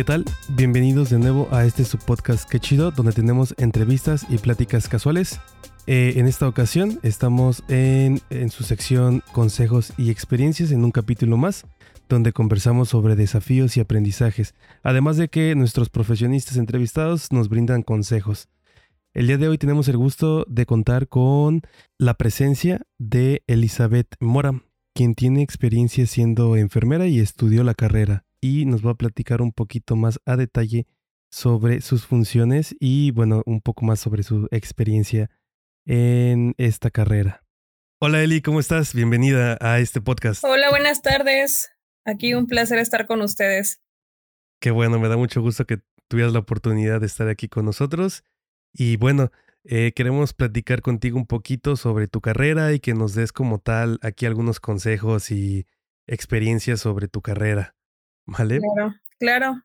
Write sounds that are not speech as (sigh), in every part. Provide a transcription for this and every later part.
¿qué tal? Bienvenidos de nuevo a este subpodcast Que Chido, donde tenemos entrevistas y pláticas casuales. Eh, en esta ocasión estamos en, en su sección Consejos y Experiencias en un capítulo más, donde conversamos sobre desafíos y aprendizajes, además de que nuestros profesionistas entrevistados nos brindan consejos. El día de hoy tenemos el gusto de contar con la presencia de Elizabeth Mora, quien tiene experiencia siendo enfermera y estudió la carrera y nos va a platicar un poquito más a detalle sobre sus funciones y bueno, un poco más sobre su experiencia en esta carrera. Hola Eli, ¿cómo estás? Bienvenida a este podcast. Hola, buenas tardes. Aquí un placer estar con ustedes. Qué bueno, me da mucho gusto que tuvieras la oportunidad de estar aquí con nosotros. Y bueno, eh, queremos platicar contigo un poquito sobre tu carrera y que nos des como tal aquí algunos consejos y experiencias sobre tu carrera. ¿Vale? Claro, claro.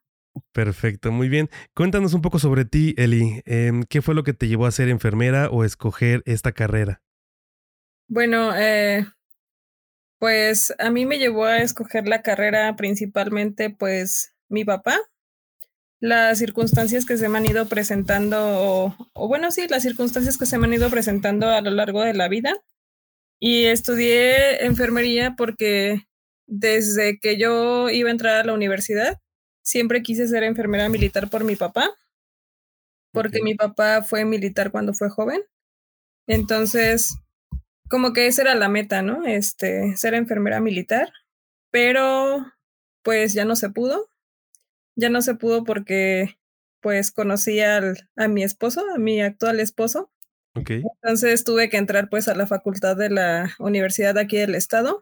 Perfecto, muy bien. Cuéntanos un poco sobre ti, Eli. Em, ¿Qué fue lo que te llevó a ser enfermera o escoger esta carrera? Bueno, eh, pues a mí me llevó a escoger la carrera principalmente pues mi papá, las circunstancias que se me han ido presentando, o, o, bueno, sí, las circunstancias que se me han ido presentando a lo largo de la vida. Y estudié enfermería porque desde que yo iba a entrar a la universidad, siempre quise ser enfermera militar por mi papá, porque mi papá fue militar cuando fue joven. Entonces, como que esa era la meta, ¿no? Este, ser enfermera militar, pero pues ya no se pudo. Ya no se pudo porque pues conocí al, a mi esposo, a mi actual esposo. Okay. Entonces tuve que entrar pues a la facultad de la universidad de aquí del estado.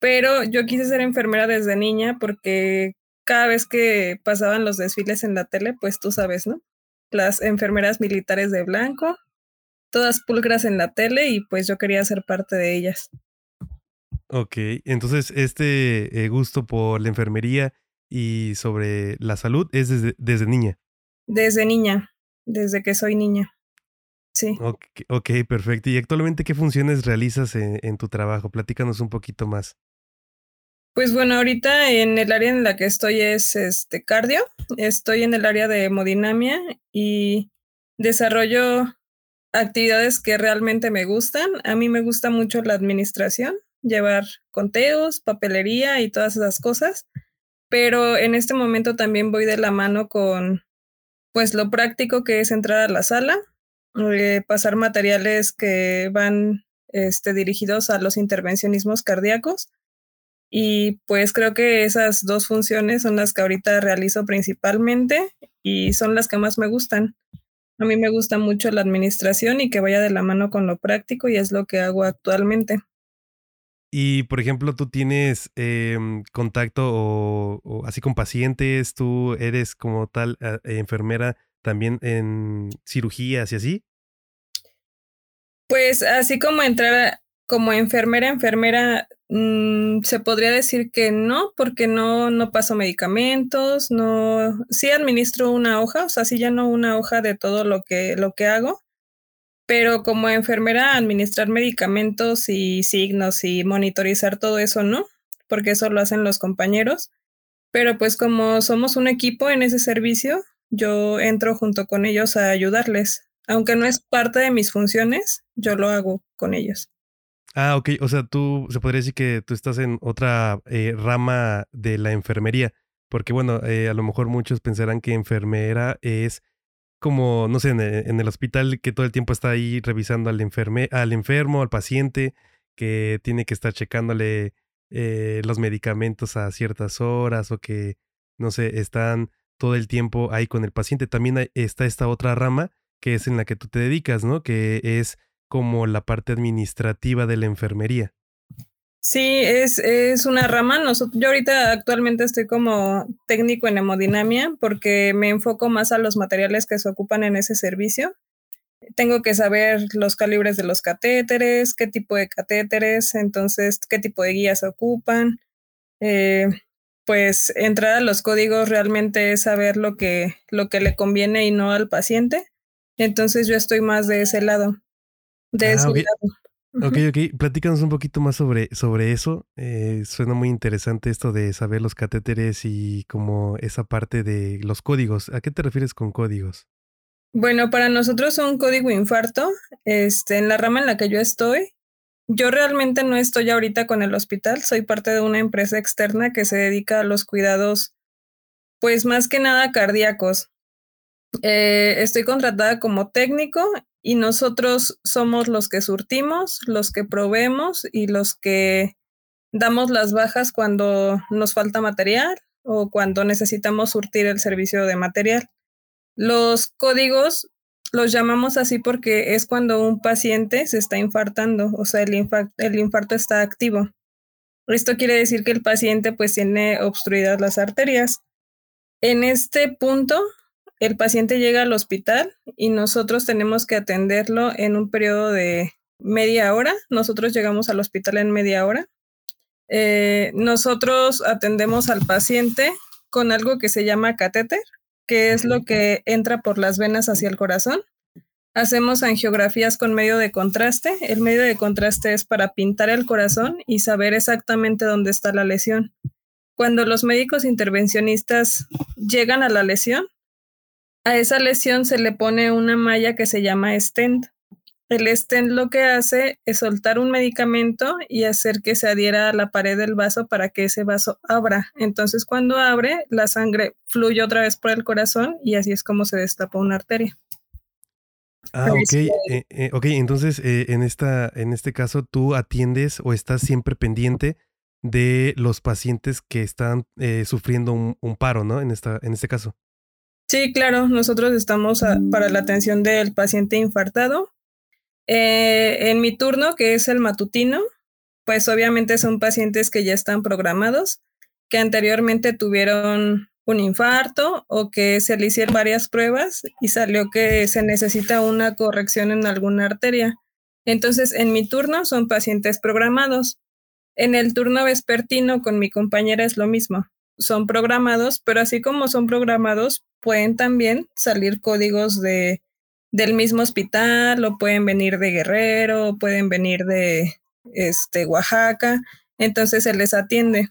Pero yo quise ser enfermera desde niña porque cada vez que pasaban los desfiles en la tele, pues tú sabes, ¿no? Las enfermeras militares de blanco, todas pulcras en la tele y pues yo quería ser parte de ellas. Ok, entonces este eh, gusto por la enfermería y sobre la salud es desde, desde niña. Desde niña, desde que soy niña. Sí. Okay, ok, perfecto. ¿Y actualmente qué funciones realizas en, en, tu trabajo? Platícanos un poquito más. Pues bueno, ahorita en el área en la que estoy es este cardio. Estoy en el área de hemodinamia y desarrollo actividades que realmente me gustan. A mí me gusta mucho la administración, llevar conteos, papelería y todas esas cosas pero en este momento también voy de la mano con pues lo práctico que es entrar a la sala, eh, pasar materiales que van este, dirigidos a los intervencionismos cardíacos y pues creo que esas dos funciones son las que ahorita realizo principalmente y son las que más me gustan. A mí me gusta mucho la administración y que vaya de la mano con lo práctico y es lo que hago actualmente. Y, por ejemplo, tú tienes eh, contacto o, o, así con pacientes, tú eres como tal eh, enfermera también en cirugías y así. Pues así como entrar como enfermera, enfermera, mmm, se podría decir que no, porque no, no paso medicamentos, no, sí administro una hoja, o sea, sí no una hoja de todo lo que, lo que hago, pero como enfermera administrar medicamentos y signos y monitorizar todo eso, ¿no? Porque eso lo hacen los compañeros. Pero pues como somos un equipo en ese servicio, yo entro junto con ellos a ayudarles. Aunque no es parte de mis funciones, yo lo hago con ellos. Ah, ok. O sea, tú, se podría decir que tú estás en otra eh, rama de la enfermería. Porque bueno, eh, a lo mejor muchos pensarán que enfermera es como, no sé, en el, en el, hospital que todo el tiempo está ahí revisando al, enferme, al enfermo, al paciente, que tiene que estar checándole eh, los medicamentos a ciertas horas o que, no sé, están todo el tiempo ahí con el paciente. También está esta otra rama que es en la que tú te dedicas, ¿no? Que es como la parte administrativa de la enfermería. Sí, es, es una rama. Yo ahorita actualmente estoy como técnico en hemodinamia porque me enfoco más a los materiales que se ocupan en ese servicio. Tengo que saber los calibres de los catéteres, qué tipo de catéteres, entonces qué tipo de guías se ocupan. Eh, pues entrar a los códigos realmente es saber lo que, lo que le conviene y no al paciente. Entonces yo estoy más de ese lado. De ah, okay. lado. Ok, ok. Platícanos un poquito más sobre, sobre eso. Eh, suena muy interesante esto de saber los catéteres y como esa parte de los códigos. ¿A qué te refieres con códigos? Bueno, para nosotros un código infarto, este, en la rama en la que yo estoy, yo realmente no estoy ahorita con el hospital, soy parte de una empresa externa que se dedica a los cuidados, pues más que nada cardíacos. Eh, estoy contratada como técnico y nosotros somos los que surtimos, los que proveemos y los que damos las bajas cuando nos falta material o cuando necesitamos surtir el servicio de material. Los códigos los llamamos así porque es cuando un paciente se está infartando, o sea, el, infarto, está activo. Esto quiere decir que el paciente pues tiene obstruidas las arterias. En este punto, el paciente llega al hospital y nosotros tenemos que atenderlo en un periodo de media hora. Nosotros llegamos al hospital en media hora. Eh, nosotros atendemos al paciente con algo que se llama catéter que es lo que entra por las venas hacia el corazón. Hacemos angiografías con medio de contraste. El medio de contraste es para pintar el corazón y saber exactamente dónde está la lesión. Cuando los médicos intervencionistas llegan a la lesión, a esa lesión se le pone una malla que se llama stent. El stent lo que hace es soltar un medicamento y hacer que se adhiera a la pared del vaso para que ese vaso abra. Entonces cuando abre, la sangre fluye otra vez por el corazón y así es como se destapa una arteria. Ah, ok. Eh, eh, ok, entonces eh, en, esta, en este caso tú atiendes o estás siempre pendiente de los pacientes que están sufriendo un, paro, ¿no? En, esta, en este caso. Sí, claro, nosotros estamos para la atención del paciente infartado eh, en mi turno, que es el matutino, pues obviamente son pacientes que ya están programados, que anteriormente tuvieron un infarto o que se le hicieron varias pruebas y salió que se necesita una corrección en alguna arteria. Entonces, en mi turno son pacientes programados. En el turno vespertino con mi compañera es lo mismo. Son programados, pero así como son programados, pueden también salir códigos de del mismo hospital o pueden venir de Guerrero, o pueden venir de este, Oaxaca, entonces se les atiende.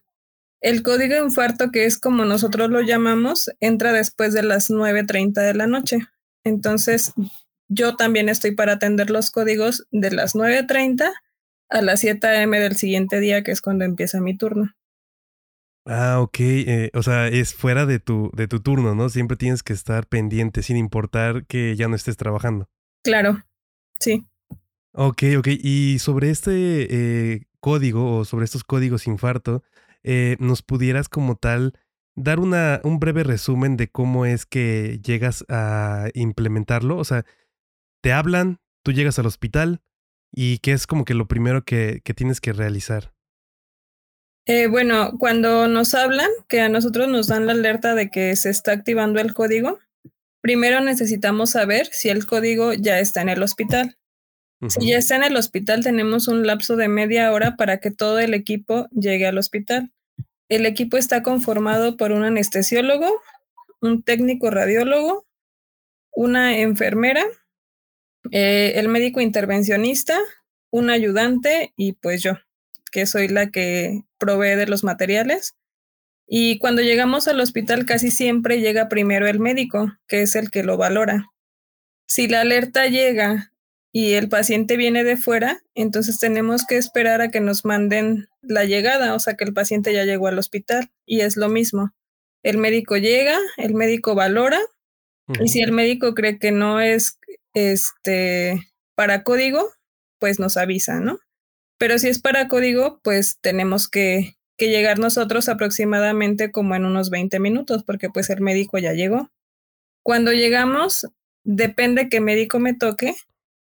El código infarto, que es como nosotros lo llamamos, entra después de las 9.30 de la noche. Entonces, yo también estoy para atender los códigos de las 9.30 a las 7 a.m. del siguiente día, que es cuando empieza mi turno. Ah, ok. Eh, o sea, es fuera de tu, de tu turno, ¿no? Siempre tienes que estar pendiente, sin importar que ya no estés trabajando. Claro, sí. Ok, ok. Y sobre este eh, código o sobre estos códigos infarto, eh, ¿nos pudieras como tal dar una, un breve resumen de cómo es que llegas a implementarlo? O sea, te hablan, tú llegas al hospital y qué es como que lo primero que, que tienes que realizar. Eh, bueno, cuando nos hablan, que a nosotros nos dan la alerta de que se está activando el código, primero necesitamos saber si el código ya está en el hospital. Si ya está en el hospital, tenemos un lapso de media hora para que todo el equipo llegue al hospital. El equipo está conformado por un anestesiólogo, un técnico radiólogo, una enfermera, eh, el médico intervencionista, un ayudante y pues yo que soy la que provee de los materiales. Y cuando llegamos al hospital casi siempre llega primero el médico, que es el que lo valora. Si la alerta llega y el paciente viene de fuera, entonces tenemos que esperar a que nos manden la llegada, o sea que el paciente ya llegó al hospital y es lo mismo. El médico llega, el médico valora y si el médico cree que no es este para código, pues nos avisa, ¿no? Pero si es para código, pues tenemos que, llegar nosotros aproximadamente como en unos 20 minutos, porque pues el médico ya llegó. Cuando llegamos, depende qué médico me toque,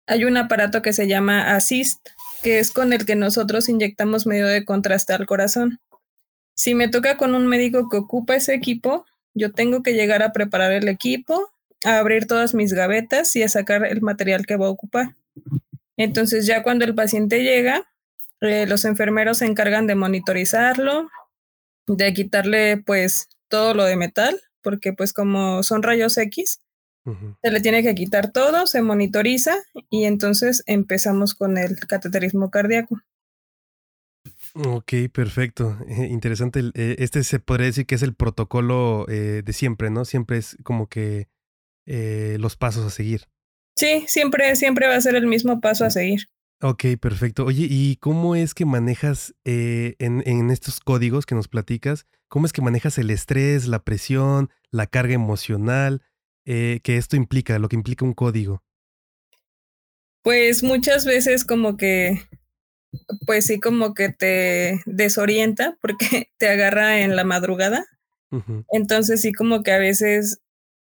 hay un aparato que se llama Assist, que es con el que nosotros inyectamos medio de contraste al corazón. Si me toca con un médico que ocupa ese equipo, yo tengo que llegar a preparar el equipo, a abrir todas mis gavetas y a sacar el material que va a ocupar. Entonces ya cuando el paciente llega, eh, los enfermeros se encargan de monitorizarlo, de quitarle pues todo lo de metal, porque pues como son rayos X, Se le tiene que quitar todo, se monitoriza y entonces empezamos con el cateterismo cardíaco. Ok, perfecto. Eh, interesante. Eh, este se podría decir que es el protocolo eh, de siempre, ¿no? Siempre es como que los pasos a seguir. Sí, siempre, siempre va a ser el mismo paso a seguir. Ok, perfecto. Oye, ¿y cómo es que manejas en, en estos códigos que nos platicas? ¿Cómo es que manejas el estrés, la presión, la carga emocional que esto implica, lo que implica un código? Pues muchas veces como que pues sí como que te desorienta porque (laughs) te agarra en la madrugada. Entonces sí como que a veces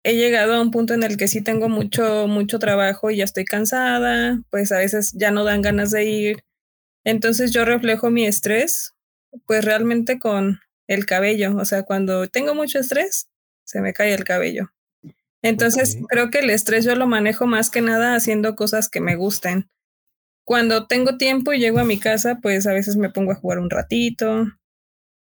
he llegado a un punto en el que sí tengo mucho, mucho trabajo y ya estoy cansada, pues a veces ya no dan ganas de ir. Entonces yo reflejo mi estrés, pues realmente con el cabello, o sea, cuando tengo mucho estrés, se me cae el cabello. Entonces creo que el estrés yo lo manejo más que nada haciendo cosas que me gusten. Cuando tengo tiempo y llego a mi casa, pues a veces me pongo a jugar un ratito.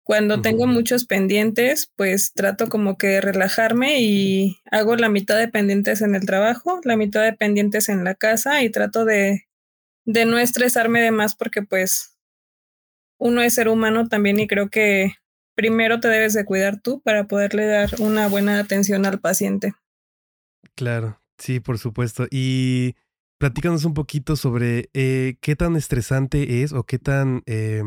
Cuando tengo muchos pendientes, pues trato como que relajarme y hago la mitad de pendientes en el trabajo, la mitad de pendientes en la casa y trato de, de no estresarme de más porque pues uno es ser humano también y creo que primero te debes de cuidar tú para poderle dar una buena atención al paciente. Claro, sí, por supuesto. Y platícanos un poquito sobre eh, qué tan estresante es o qué tan eh,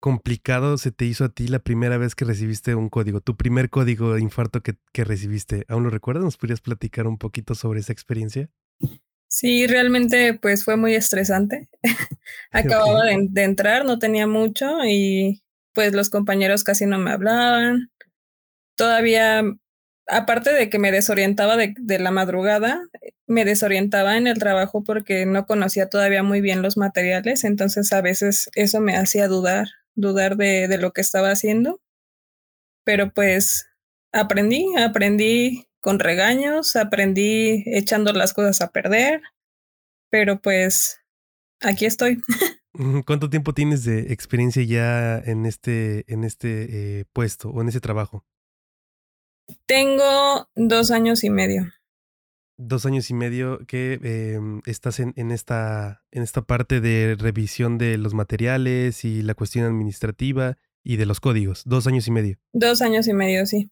complicado se te hizo a ti la primera vez que recibiste un código, tu primer código de infarto que, que recibiste. ¿Aún lo recuerdas? ¿Nos podrías platicar un poquito sobre esa experiencia? Sí, realmente pues fue muy estresante. (laughs) Acababa de, de, entrar, no tenía mucho y pues los compañeros casi no me hablaban. Todavía aparte de que me desorientaba de, la madrugada, me desorientaba en el trabajo porque no conocía todavía muy bien los materiales, entonces a veces eso me hacía dudar, dudar de, de lo que estaba haciendo. Pero pues aprendí, aprendí con regaños, aprendí echando las cosas a perder, pero pues aquí estoy. (laughs) ¿Cuánto tiempo tienes de experiencia ya en este, en este eh, puesto o en ese trabajo? Tengo dos años y medio. Dos años y medio que em, estás en, en, esta, en esta parte de revisión de los materiales y la cuestión administrativa y de los códigos. Dos años y medio. Dos años y medio, sí.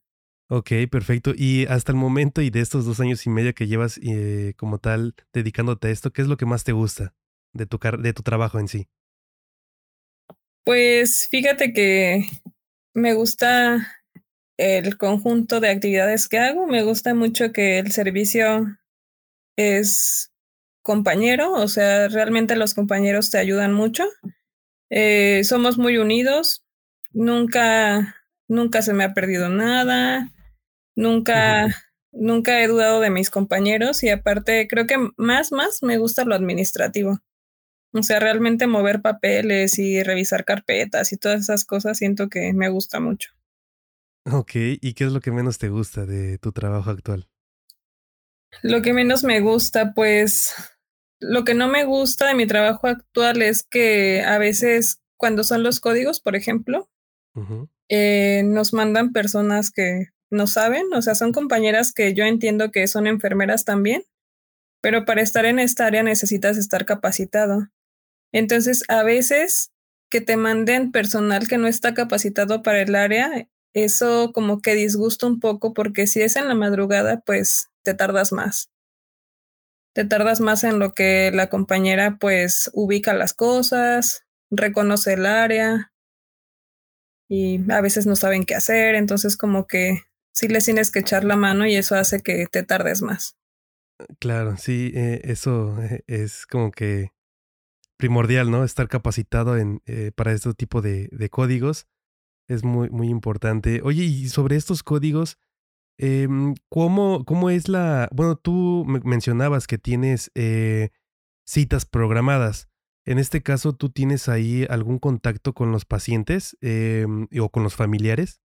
Ok, perfecto. Y hasta el momento y de estos dos años y medio que llevas eh, como tal dedicándote a esto, ¿qué es lo que más te gusta de tu, de tu trabajo en sí? Pues fíjate que me gusta el conjunto de actividades que hago. Me gusta mucho que el servicio es compañero, o sea, realmente los compañeros te ayudan mucho. Eh, somos muy unidos, nunca, nunca se me ha perdido nada, nunca, nunca he dudado de mis compañeros y aparte creo que más, más me gusta lo administrativo. O sea, realmente mover papeles y revisar carpetas y todas esas cosas siento que me gusta mucho. Ok, ¿y qué es lo que menos te gusta de tu trabajo actual? Lo que menos me gusta, pues, lo que no me gusta de mi trabajo actual es que a veces cuando son los códigos, por ejemplo, eh, nos mandan personas que no saben, o sea, son compañeras que yo entiendo que son enfermeras también, pero para estar en esta área necesitas estar capacitado. Entonces, a veces que te manden personal que no está capacitado para el área eso como que disgusta un poco porque si es en la madrugada, pues te tardas más. Te tardas más en lo que la compañera pues ubica las cosas, reconoce el área y a veces no saben qué hacer, entonces como que sí les tienes que echar la mano y eso hace que te tardes más. Claro, sí, eh, eso (laughs) es como que primordial, ¿no? Estar capacitado en, eh, para este tipo de, de códigos es muy, muy importante. Oye, y sobre estos códigos, em, ¿cómo, ¿cómo, es la... Bueno, tú mencionabas que tienes eh, citas programadas. En este caso, ¿tú tienes ahí algún contacto con los pacientes em, o con los familiares?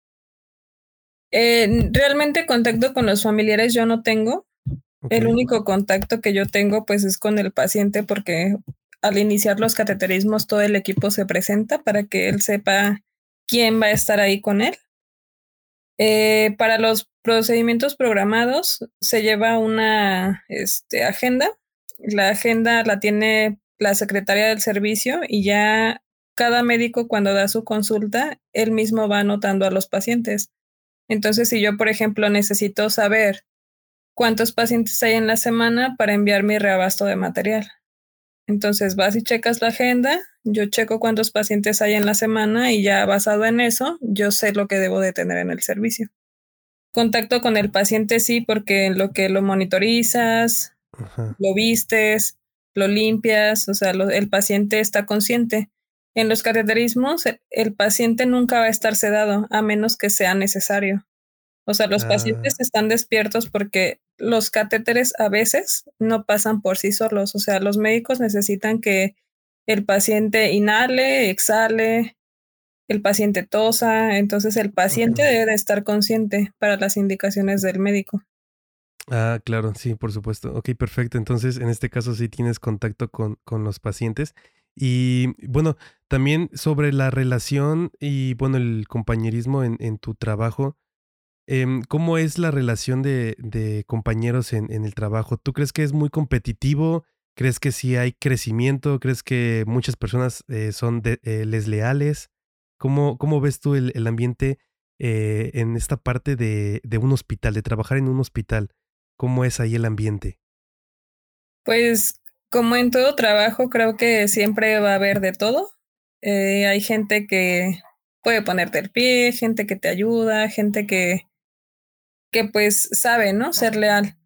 Eh, realmente contacto con los familiares yo no tengo. El único contacto que yo tengo pues es con el paciente porque al iniciar los cateterismos todo el equipo se presenta para que él sepa quién va a estar ahí con él. Eh, para los procedimientos programados se lleva una este, agenda. La agenda la tiene la secretaria del servicio y ya cada médico cuando da su consulta, él mismo va anotando a los pacientes. Entonces, si yo, por ejemplo, necesito saber cuántos pacientes hay en la semana para enviar mi reabasto de material. Entonces vas y checas la agenda, yo checo cuántos pacientes hay en la semana y ya basado en eso, yo sé lo que debo de tener en el servicio. Contacto con el paciente sí, porque en lo que lo monitorizas, lo vistes, lo limpias, o sea, el paciente está consciente. En los cateterismos, el, paciente nunca va a estar sedado a menos que sea necesario. O sea, los pacientes ah. están despiertos porque los catéteres a veces no pasan por sí solos. O sea, los médicos necesitan que el paciente inhale, exhale, el paciente tosa. Entonces, el paciente debe de estar consciente para las indicaciones del médico. Ah, claro, sí, por supuesto. Ok, perfecto. Entonces, en este caso sí tienes contacto con, con los pacientes. Y bueno, también sobre la relación y bueno, el compañerismo en, en tu trabajo. Em, ¿Cómo es la relación de, compañeros en, el trabajo? ¿Tú crees que es muy competitivo? ¿Crees que sí hay crecimiento? ¿Crees que muchas personas eh, son de, eh? ¿Cómo, ¿Cómo ves tú el, ambiente eh, en esta parte de, de un hospital, de trabajar en un hospital? ¿Cómo es ahí el ambiente? Pues como en todo trabajo, creo que siempre va a haber de todo. Eh, hay gente que puede ponerte el pie, gente que te ayuda, gente que, que pues sabe, ¿no? Ser leal.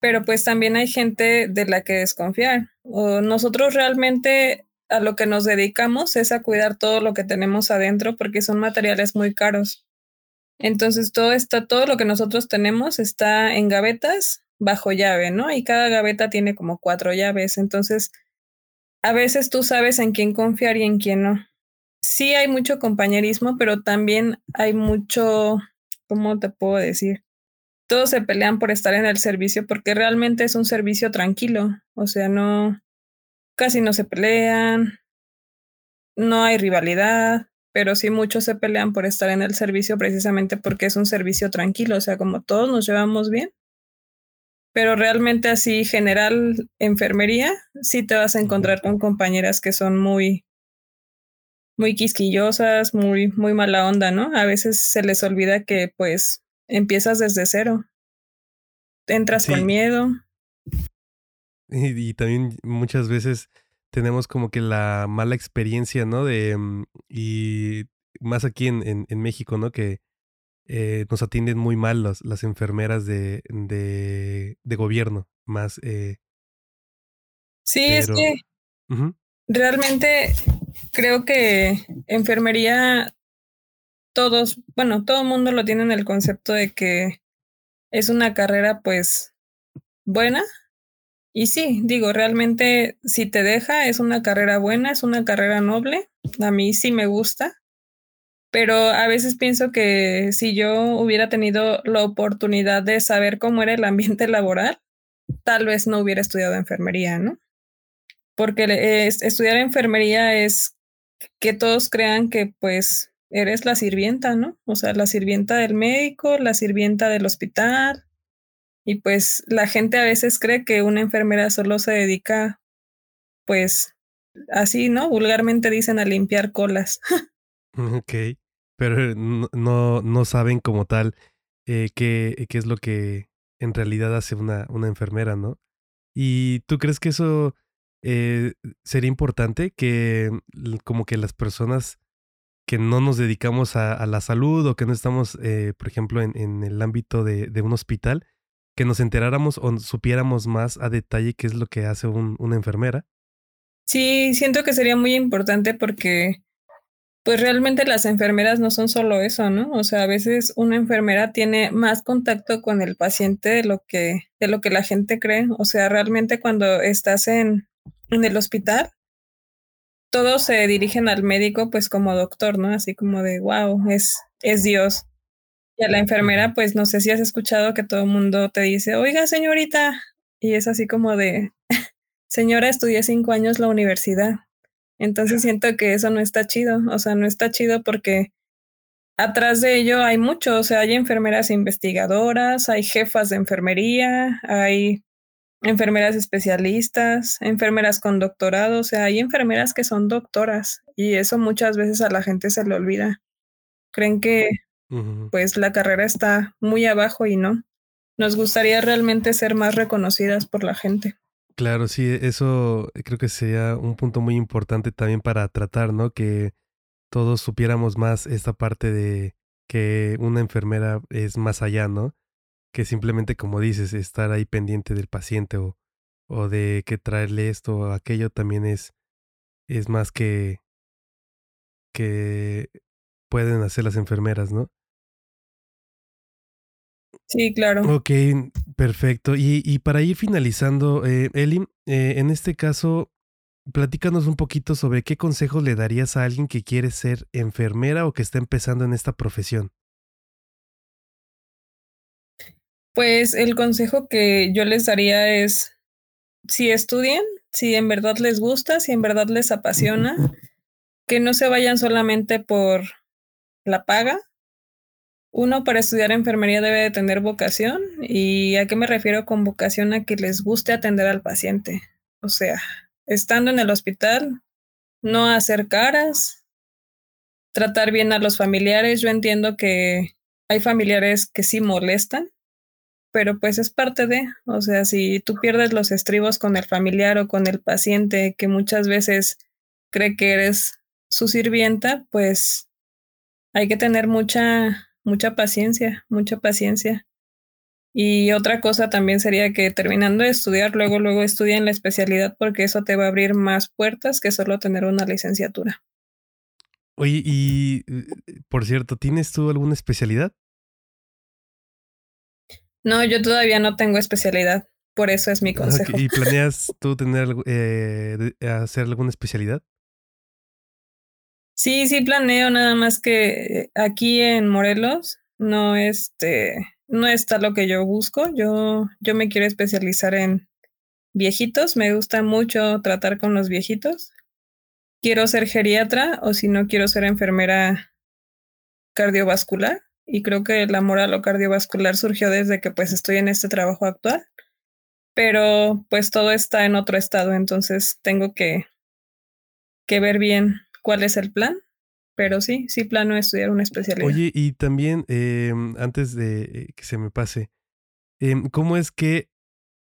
Pero pues también hay gente de la que desconfiar. O nosotros realmente a lo que nos dedicamos es a cuidar todo lo que tenemos adentro porque son materiales muy caros. Entonces todo está, todo lo que nosotros tenemos está en gavetas bajo llave, ¿no? Y cada gaveta tiene como cuatro llaves. Entonces, a veces tú sabes en quién confiar y en quién no. Sí hay mucho compañerismo, pero también hay mucho, ¿cómo te puedo decir? Todos se pelean por estar en el servicio porque realmente es un servicio tranquilo. O sea, no, casi no se pelean, no hay rivalidad, pero sí muchos se pelean por estar en el servicio precisamente porque es un servicio tranquilo. O sea, como todos nos llevamos bien, pero realmente así general enfermería, sí te vas a encontrar con compañeras que son muy, muy quisquillosas, muy, muy mala onda, ¿no? A veces se les olvida que pues empiezas desde cero. Entras con miedo. Y, también muchas veces tenemos como que la mala experiencia, ¿no? De, mm, y más aquí en, en México, ¿no? Que eh, nos atienden muy mal las enfermeras de, de, de gobierno, más... Eh, sí, es que realmente creo que enfermería, todos, bueno, todo el mundo lo tiene en el concepto de que es una carrera pues buena. Y sí, digo, realmente si te deja, es una carrera buena, es una carrera noble. A mí sí me gusta pero a veces pienso que si yo hubiera tenido la oportunidad de saber cómo era el ambiente (laughs) laboral, tal vez no hubiera estudiado enfermería, ¿no? Porque estudiar enfermería es que todos crean que pues eres la sirvienta, ¿no? O sea, la sirvienta del médico, la sirvienta del hospital. Y pues la gente a veces cree que una enfermera solo se dedica, pues, así, ¿no? Vulgarmente dicen a limpiar colas. (laughs) Ok, pero no, no saben como tal eh, qué, qué es lo que en realidad hace una, una enfermera, ¿no? ¿Y tú crees que eso eh, sería importante? Que como que las personas que no nos dedicamos a, la salud o que no estamos, eh, por ejemplo, en, el ámbito de, de, un hospital, que nos enteráramos o supiéramos más a detalle qué es lo que hace un, una enfermera. Sí, siento que sería muy importante porque pues realmente las enfermeras no son solo eso, ¿no? O sea, a veces una enfermera tiene más contacto con el paciente de lo que, de lo que la gente cree. O sea, realmente cuando estás en, en el hospital, todos se dirigen al médico pues como doctor, ¿no? Así como de, wow, es, es Dios. Y a la enfermera, pues no sé si has escuchado que todo el mundo te dice, oiga, señorita. Y es así como de, (laughs) señora, estudié cinco años la universidad. Entonces siento que eso no está chido, o sea, no está chido porque atrás de ello hay mucho, o sea, hay enfermeras investigadoras, hay jefas de enfermería, hay enfermeras especialistas, enfermeras con doctorado, o sea, hay enfermeras que son doctoras y eso muchas veces a la gente se le olvida. Creen que pues la carrera está muy abajo y no. Nos gustaría realmente ser más reconocidas por la gente. Claro, sí, eso creo que sería un punto muy importante también para tratar, ¿no? Que todos supiéramos más esta parte de que una enfermera es más allá, ¿no? Que simplemente, como dices, estar ahí pendiente del paciente o, o de que traerle esto o aquello también es, es más que, que pueden hacer las enfermeras, ¿no? Sí, claro. Ok, perfecto. Y, y para ir finalizando, eh, Eli, eh, en este caso, platícanos un poquito sobre qué consejos le darías a alguien que quiere ser enfermera o que está empezando en esta profesión. Pues el consejo que yo les daría es, si estudien, si en verdad les gusta, si en verdad les apasiona, que no se vayan solamente por la paga. Uno, para estudiar enfermería debe de tener vocación. ¿Y a qué me refiero con vocación? A que les guste atender al paciente. O sea, estando en el hospital, no hacer caras, tratar bien a los familiares. Yo entiendo que hay familiares que sí molestan, pero pues es parte de, o sea, si tú pierdes los estribos con el familiar o con el paciente que muchas veces cree que eres su sirvienta, pues hay que tener mucha, mucha paciencia, mucha paciencia. Y otra cosa también sería que terminando de estudiar, luego, luego estudien la especialidad porque eso te va a abrir más puertas que solo tener una licenciatura. Oye, y eh, por cierto, ¿tienes tú alguna especialidad? No, yo todavía no tengo especialidad, por eso es mi consejo. ¿Y (laughs) planeas tú tener eh, hacer alguna especialidad? Sí, sí planeo, nada más que aquí en Morelos no este no está lo que yo busco. Yo, yo me quiero especializar en viejitos. Me gusta mucho tratar con los viejitos. Quiero ser geriatra o si no quiero ser enfermera cardiovascular. Y creo que el amor a lo cardiovascular surgió desde que pues estoy en este trabajo actual. Pero pues todo está en otro estado, entonces tengo que, que ver bien cuál es el plan pero sí, sí plano estudiar una especialidad. Oye, y también, em, antes de eh, que se me pase, em, ¿cómo es que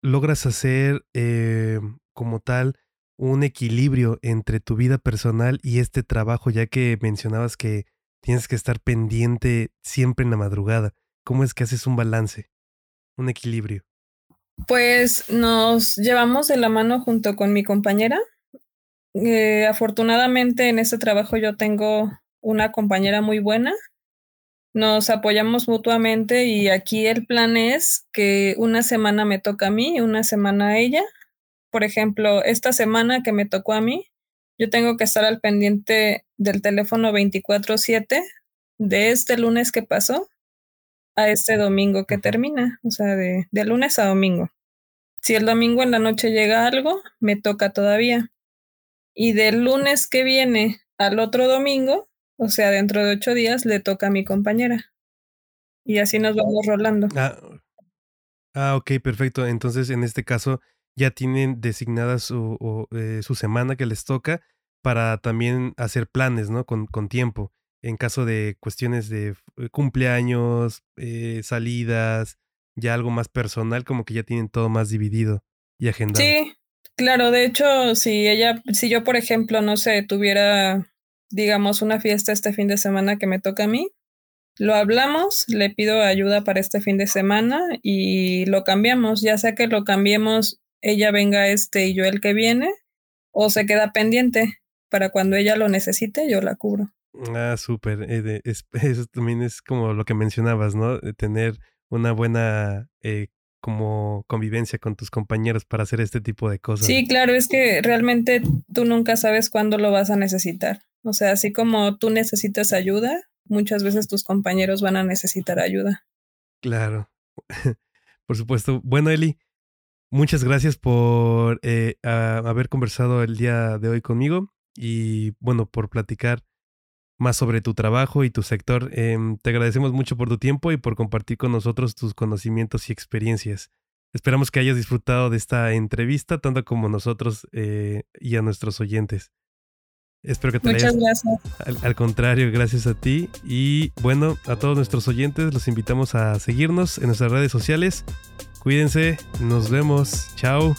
logras hacer em, como tal un equilibrio entre tu vida personal y este trabajo, ya que mencionabas que tienes que estar pendiente siempre en la madrugada? ¿Cómo es que haces un balance, un equilibrio? Pues nos llevamos de la mano junto con mi compañera eh, afortunadamente en este trabajo yo tengo una compañera muy buena. Nos apoyamos mutuamente y aquí el plan es que una semana me toca a mí y una semana a ella. Por ejemplo, esta semana que me tocó a mí, yo tengo que estar al pendiente del teléfono 24/7 de este lunes que pasó a este domingo que termina, o sea, de, de lunes a domingo. Si el domingo en la noche llega algo, me toca todavía. Y del lunes que viene al otro domingo, o sea, dentro de ocho días, le toca a mi compañera. Y así nos vamos rolando. Ah, ah ok, perfecto. Entonces, en este caso, ya tienen designada su, eh, su semana que les toca para también hacer planes, ¿no? Con, con tiempo. En caso de cuestiones de eh, cumpleaños, eh, salidas, ya algo más personal, como que ya tienen todo más dividido y agendado. Sí, Claro, de hecho, si ella, si yo, por ejemplo, no sé, tuviera, digamos, una fiesta este fin de semana que me toca a mí, lo hablamos, le pido ayuda para este fin de semana y lo cambiamos, ya sea que lo cambiemos, ella venga este y yo el que viene, o se queda pendiente para cuando ella lo necesite, yo la cubro. Ah, súper. Eh, (laughs) eso también es como lo que mencionabas, ¿no? De tener una buena eh, como convivencia con tus compañeros para hacer este tipo de cosas. Sí, claro, es que realmente tú nunca sabes cuándo lo vas a necesitar. O sea, así como tú necesitas ayuda, muchas veces tus compañeros van a necesitar ayuda. Claro, (laughs) por supuesto. Bueno, Eli, muchas gracias por eh, haber conversado el día de hoy conmigo y bueno, por platicar más sobre tu trabajo y tu sector. Em, te agradecemos mucho por tu tiempo y por compartir con nosotros tus conocimientos y experiencias. Esperamos que hayas disfrutado de esta entrevista, tanto como nosotros eh, y a nuestros oyentes. Espero que te Muchas gracias. Al, contrario, gracias a ti. Y bueno, a todos nuestros oyentes los invitamos a seguirnos en nuestras redes sociales. Cuídense, nos vemos. Chao.